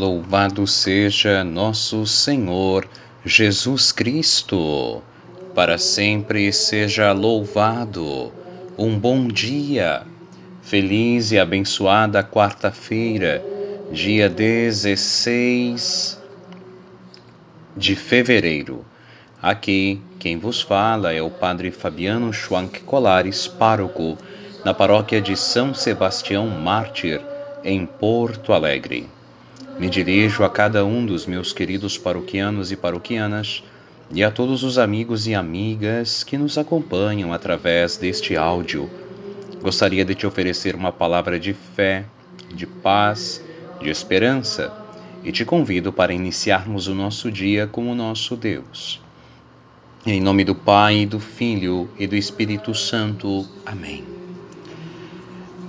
Louvado seja nosso Senhor Jesus Cristo, para sempre seja louvado. Um bom dia, feliz e abençoada quarta-feira, dia 16 de fevereiro. Aqui quem vos fala é o Padre Fabiano Schwank Colares, pároco, na paróquia de São Sebastião Mártir, em Porto Alegre. Me dirijo a cada um dos meus queridos paroquianos e paroquianas e a todos os amigos e amigas que nos acompanham através deste áudio. Gostaria de te oferecer uma palavra de fé, de paz, de esperança e te convido para iniciarmos o nosso dia com o nosso Deus. Em nome do Pai, do Filho e do Espírito Santo. Amém.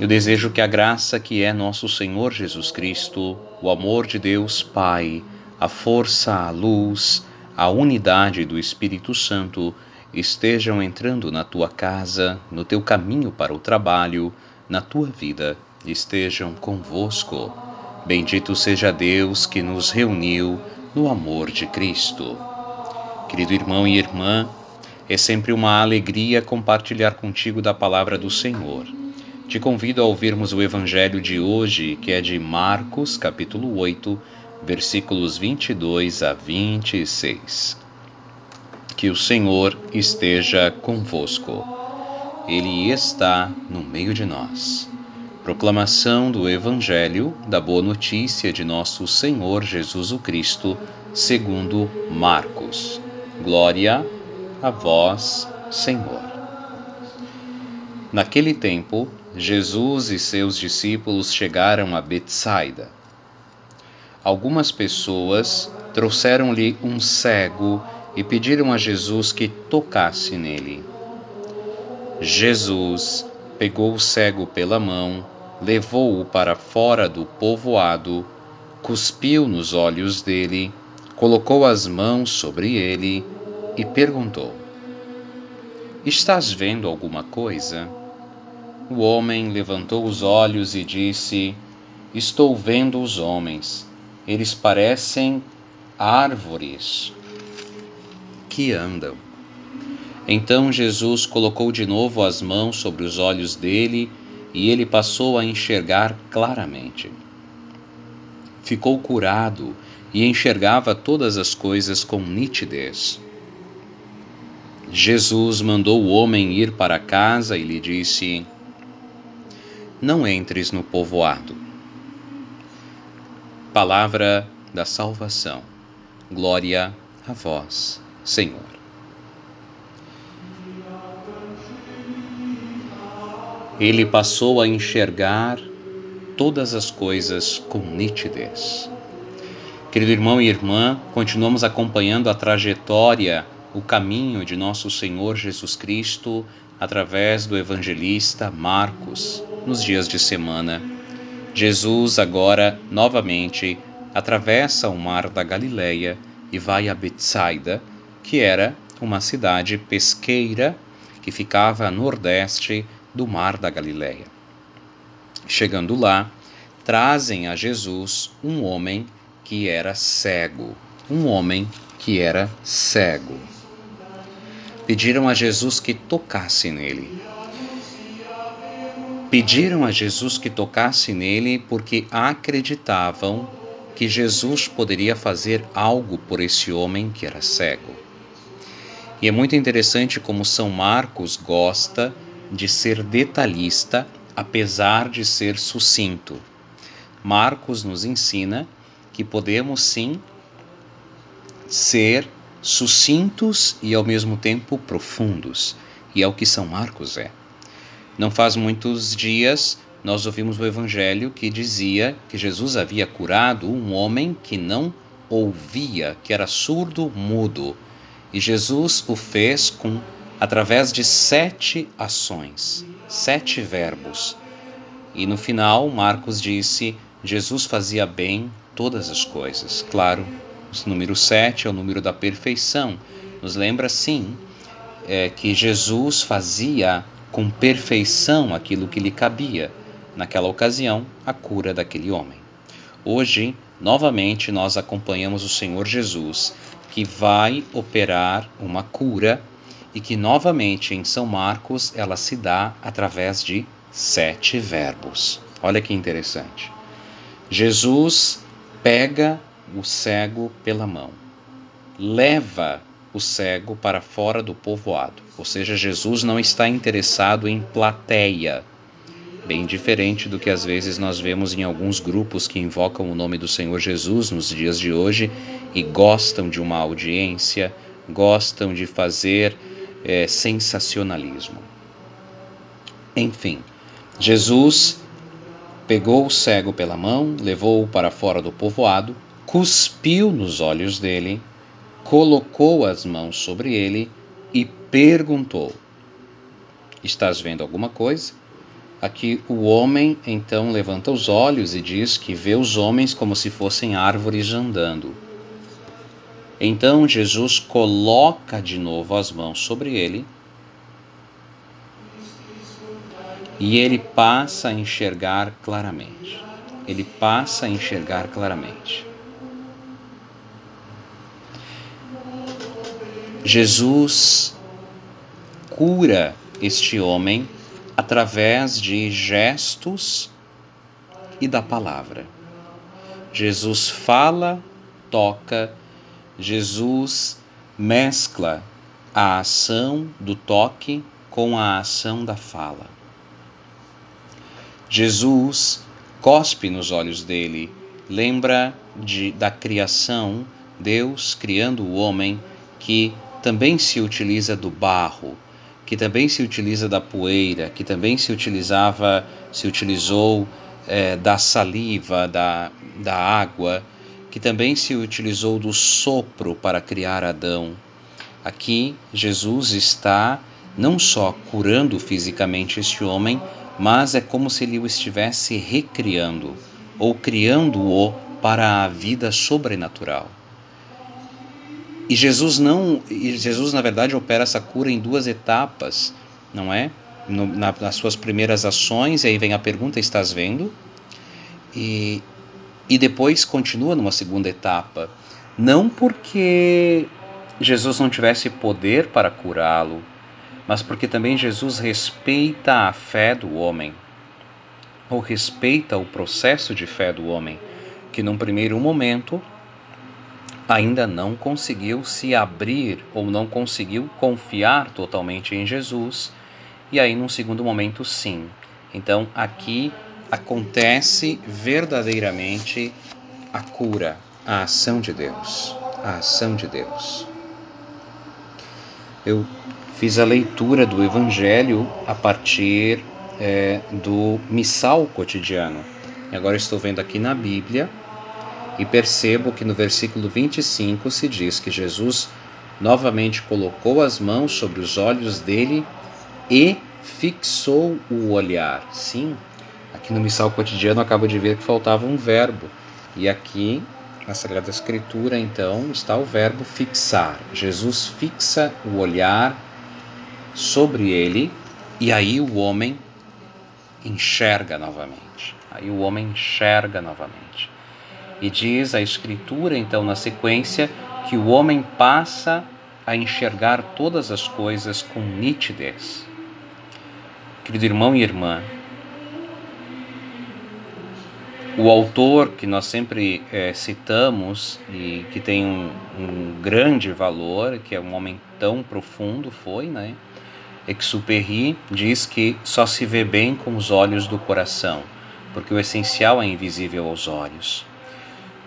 Eu desejo que a graça que é nosso Senhor Jesus Cristo, o amor de Deus Pai, a força, a luz, a unidade do Espírito Santo estejam entrando na tua casa, no teu caminho para o trabalho, na tua vida, estejam convosco. Bendito seja Deus que nos reuniu no amor de Cristo. Querido irmão e irmã, é sempre uma alegria compartilhar contigo da palavra do Senhor. Te convido a ouvirmos o evangelho de hoje, que é de Marcos, capítulo 8, versículos 22 a 26. Que o Senhor esteja convosco. Ele está no meio de nós. Proclamação do Evangelho da Boa Notícia de nosso Senhor Jesus o Cristo, segundo Marcos. Glória a vós, Senhor. Naquele tempo, Jesus e seus discípulos chegaram a Betsaida. Algumas pessoas trouxeram-lhe um cego e pediram a Jesus que tocasse nele. Jesus pegou o cego pela mão, levou-o para fora do povoado, cuspiu nos olhos dele, colocou as mãos sobre ele e perguntou: Estás vendo alguma coisa? O homem levantou os olhos e disse: Estou vendo os homens. Eles parecem árvores que andam. Então Jesus colocou de novo as mãos sobre os olhos dele e ele passou a enxergar claramente. Ficou curado e enxergava todas as coisas com nitidez. Jesus mandou o homem ir para casa e lhe disse: Não entres no povoado. Palavra da salvação. Glória a vós, Senhor. Ele passou a enxergar todas as coisas com nitidez. Querido irmão e irmã, continuamos acompanhando a trajetória o caminho de nosso Senhor Jesus Cristo através do evangelista Marcos nos dias de semana. Jesus agora novamente atravessa o mar da Galileia e vai a Betsaida, que era uma cidade pesqueira que ficava a nordeste do mar da Galileia. Chegando lá, trazem a Jesus um homem que era cego, um homem que era cego pediram a Jesus que tocasse nele. Pediram a Jesus que tocasse nele porque acreditavam que Jesus poderia fazer algo por esse homem que era cego. E é muito interessante como São Marcos gosta de ser detalhista, apesar de ser sucinto. Marcos nos ensina que podemos sim ser sucintos e ao mesmo tempo profundos, e é o que São Marcos é. Não faz muitos dias nós ouvimos o evangelho que dizia que Jesus havia curado um homem que não ouvia, que era surdo, mudo. E Jesus o fez com através de sete ações, sete verbos. E no final, Marcos disse: Jesus fazia bem todas as coisas. Claro, o número 7 é o número da perfeição. Nos lembra, sim, é, que Jesus fazia com perfeição aquilo que lhe cabia. Naquela ocasião, a cura daquele homem. Hoje, novamente nós acompanhamos o Senhor Jesus, que vai operar uma cura e que novamente em São Marcos ela se dá através de sete verbos. Olha que interessante. Jesus pega o cego pela mão, leva o cego para fora do povoado, ou seja, Jesus não está interessado em plateia, bem diferente do que às vezes nós vemos em alguns grupos que invocam o nome do Senhor Jesus nos dias de hoje e gostam de uma audiência, gostam de fazer é, sensacionalismo. Enfim, Jesus pegou o cego pela mão, levou-o para fora do povoado, cuspiu nos olhos dele, colocou as mãos sobre ele e perguntou: Estás vendo alguma coisa? Aqui o homem então levanta os olhos e diz que vê os homens como se fossem árvores andando. Então Jesus coloca de novo as mãos sobre ele e ele passa a enxergar claramente. Ele passa a enxergar claramente. Jesus cura este homem através de gestos e da palavra. Jesus fala, toca, Jesus mescla a ação do toque com a ação da fala. Jesus cospe nos olhos dele, lembra de, da criação, Deus criando o homem que também se utiliza do barro, que também se utiliza da poeira, que também se utilizava, se utilizou é, da saliva, da, da água, que também se utilizou do sopro para criar Adão. Aqui Jesus está não só curando fisicamente este homem, mas é como se ele o estivesse recriando ou criando-o para a vida sobrenatural. E Jesus não, Jesus na verdade opera essa cura em duas etapas, não é? No, na, nas suas primeiras ações, e aí vem a pergunta: estás vendo? E, e depois continua numa segunda etapa. Não porque Jesus não tivesse poder para curá-lo, mas porque também Jesus respeita a fé do homem, ou respeita o processo de fé do homem, que num primeiro momento ainda não conseguiu se abrir ou não conseguiu confiar totalmente em Jesus, e aí num segundo momento sim. Então aqui acontece verdadeiramente a cura, a ação de Deus, a ação de Deus. Eu fiz a leitura do Evangelho a partir é, do missal cotidiano. E agora estou vendo aqui na Bíblia e percebo que no versículo 25 se diz que Jesus novamente colocou as mãos sobre os olhos dele e fixou o olhar. Sim, aqui no missal cotidiano acabo de ver que faltava um verbo. E aqui na Sagrada Escritura, então, está o verbo fixar. Jesus fixa o olhar sobre ele e aí o homem enxerga novamente. Aí o homem enxerga novamente. E diz a Escritura, então, na sequência, que o homem passa a enxergar todas as coisas com nitidez. Querido irmão e irmã, o autor que nós sempre é, citamos e que tem um, um, grande valor, que é um homem tão profundo, foi, né? Exupéry diz que só se vê bem com os olhos do coração, porque o essencial é invisível aos olhos.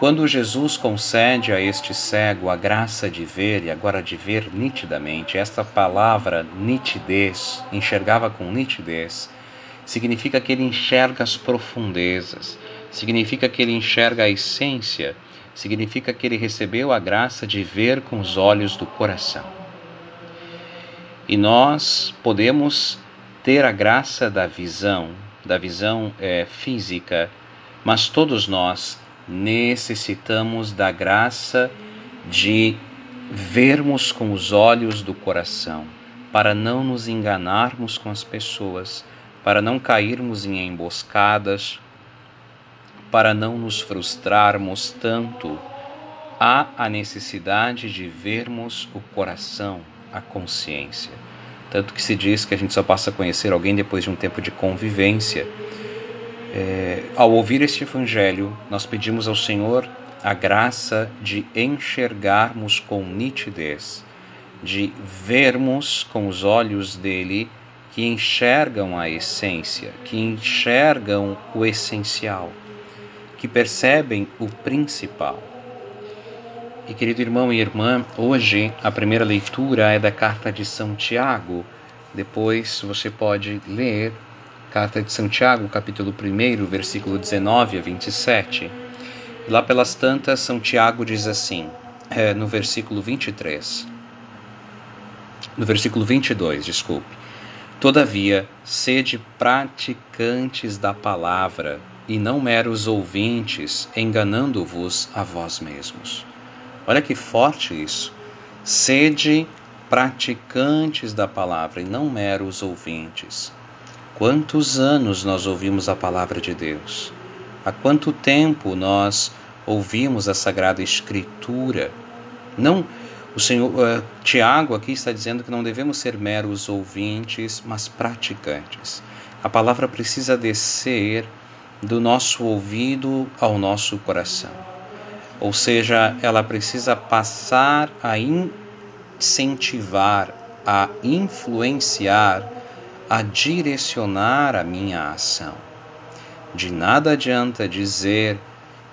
Quando Jesus concede a este cego a graça de ver e agora de ver nitidamente, esta palavra nitidez, enxergava com nitidez, significa que ele enxerga as profundezas, significa que ele enxerga a essência, significa que ele recebeu a graça de ver com os olhos do coração. E nós podemos ter a graça da visão, da visão é, física, mas todos nós necessitamos da graça de vermos com os olhos do coração, para não nos enganarmos com as pessoas, para não cairmos em emboscadas, para não nos frustrarmos tanto, há a necessidade de vermos o coração, a consciência. Tanto que se diz que a gente só passa a conhecer alguém depois de um tempo de convivência. É, ao ouvir este Evangelho, nós pedimos ao Senhor a graça de enxergarmos com nitidez, de vermos com os olhos dele que enxergam a essência, que enxergam o essencial, que percebem o principal. E querido irmão e irmã, hoje a primeira leitura é da carta de São Tiago. Depois você pode ler carta de São Tiago, capítulo 1, versículo 19 a 27. Lá pelas tantas, São Tiago diz assim, é, no versículo 23, no versículo 22, desculpe. Todavia, sede praticantes da palavra e não meros ouvintes, enganando-vos a vós mesmos. Olha que forte isso. Sede praticantes da palavra e não meros ouvintes. Quantos anos nós ouvimos a palavra de Deus? Há quanto tempo nós ouvimos a Sagrada Escritura. Não, o Senhor uh, Tiago aqui está dizendo que não devemos ser meros ouvintes, mas praticantes. A palavra precisa descer do nosso ouvido ao nosso coração. Ou seja, ela precisa passar a incentivar, a influenciar, a direcionar a minha ação. De nada adianta dizer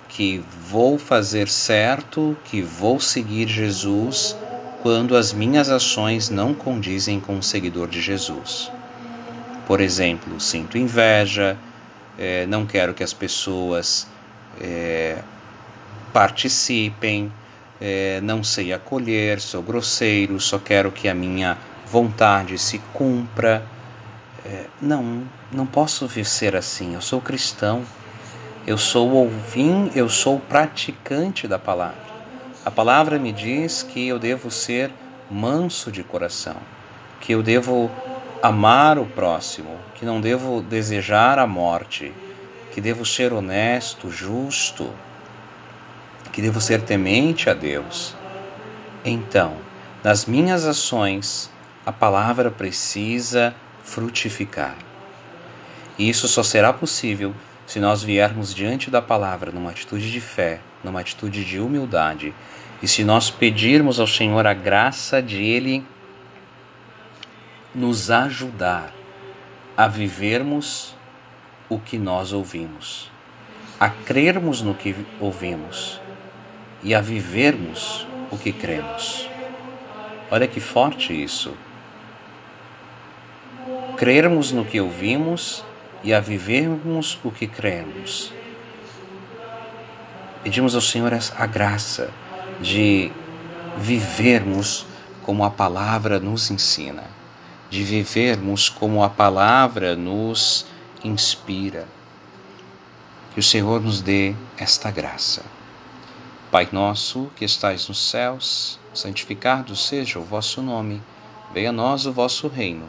que vou fazer certo, que vou seguir Jesus, quando as minhas ações não condizem com o seguidor de Jesus. Por exemplo, sinto inveja, é, não quero que as pessoas é, participem, é, não sei acolher, sou grosseiro, só quero que a minha vontade se cumpra. É, não, não posso ser assim. Eu sou cristão. Eu sou ouvim, eu sou praticante da palavra. A palavra me diz que eu devo ser manso de coração, que eu devo amar o próximo, que não devo desejar a morte, que devo ser honesto, justo, que devo ser temente a Deus. Então, nas minhas ações, a palavra precisa frutificar. E isso só será possível se nós viermos diante da palavra numa atitude de fé, numa atitude de humildade, e se nós pedirmos ao Senhor a graça de Ele nos ajudar a vivermos o que nós ouvimos, a crermos no que ouvimos e a vivermos o que cremos. Olha que forte isso. Crermos no que ouvimos e a vivermos o que cremos. Pedimos ao Senhor a graça de vivermos como a palavra nos ensina, de vivermos como a palavra nos inspira. Que o Senhor nos dê esta graça. Pai nosso que estais nos céus, santificado seja o vosso nome, venha a nós o vosso reino.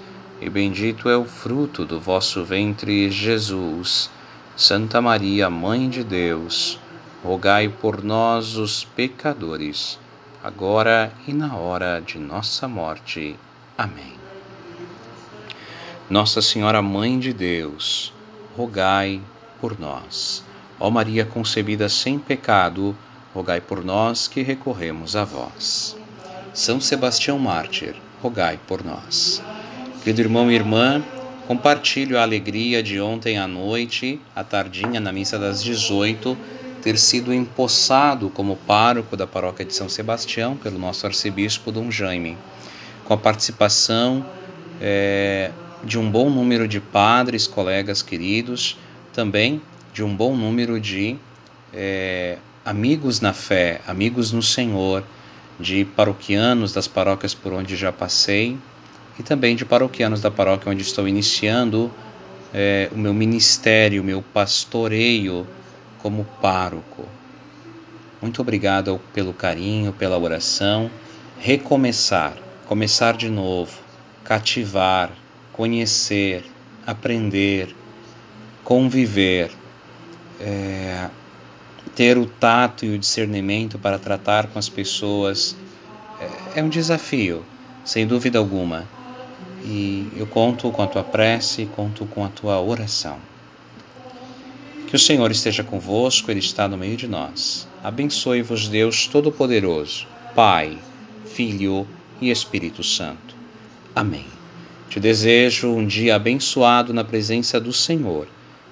e bendito é o fruto do vosso ventre, Jesus. Santa Maria, Mãe de Deus, rogai por nós, os pecadores, agora e na hora de nossa morte. Amém. Nossa Senhora, Mãe de Deus, rogai por nós. Ó Maria concebida sem pecado, rogai por nós que recorremos a vós. São Sebastião Mártir, rogai por nós. Querido irmão e irmã, compartilho a alegria de ontem à noite, à tardinha, na missa das 18, ter sido empossado como pároco da paróquia de São Sebastião pelo nosso arcebispo Dom Jaime, com a participação é, de um bom número de padres, colegas queridos, também de um bom número de é, amigos na fé, amigos no Senhor, de paroquianos das paróquias por onde já passei e também de paroquianos da paróquia onde estou iniciando é, o meu ministério, o meu pastoreio como pároco. Muito obrigado pelo carinho, pela oração. Recomeçar, começar de novo, cativar, conhecer, aprender, conviver, é, ter o tato e o discernimento para tratar com as pessoas é, é um desafio, sem dúvida alguma. E eu conto com a tua prece, conto com a tua oração. Que o Senhor esteja convosco, Ele está no meio de nós. Abençoe-vos, Deus Todo-Poderoso, Pai, Filho e Espírito Santo. Amém. Te desejo um dia abençoado na presença do Senhor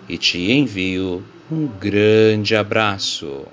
e te envio um grande abraço.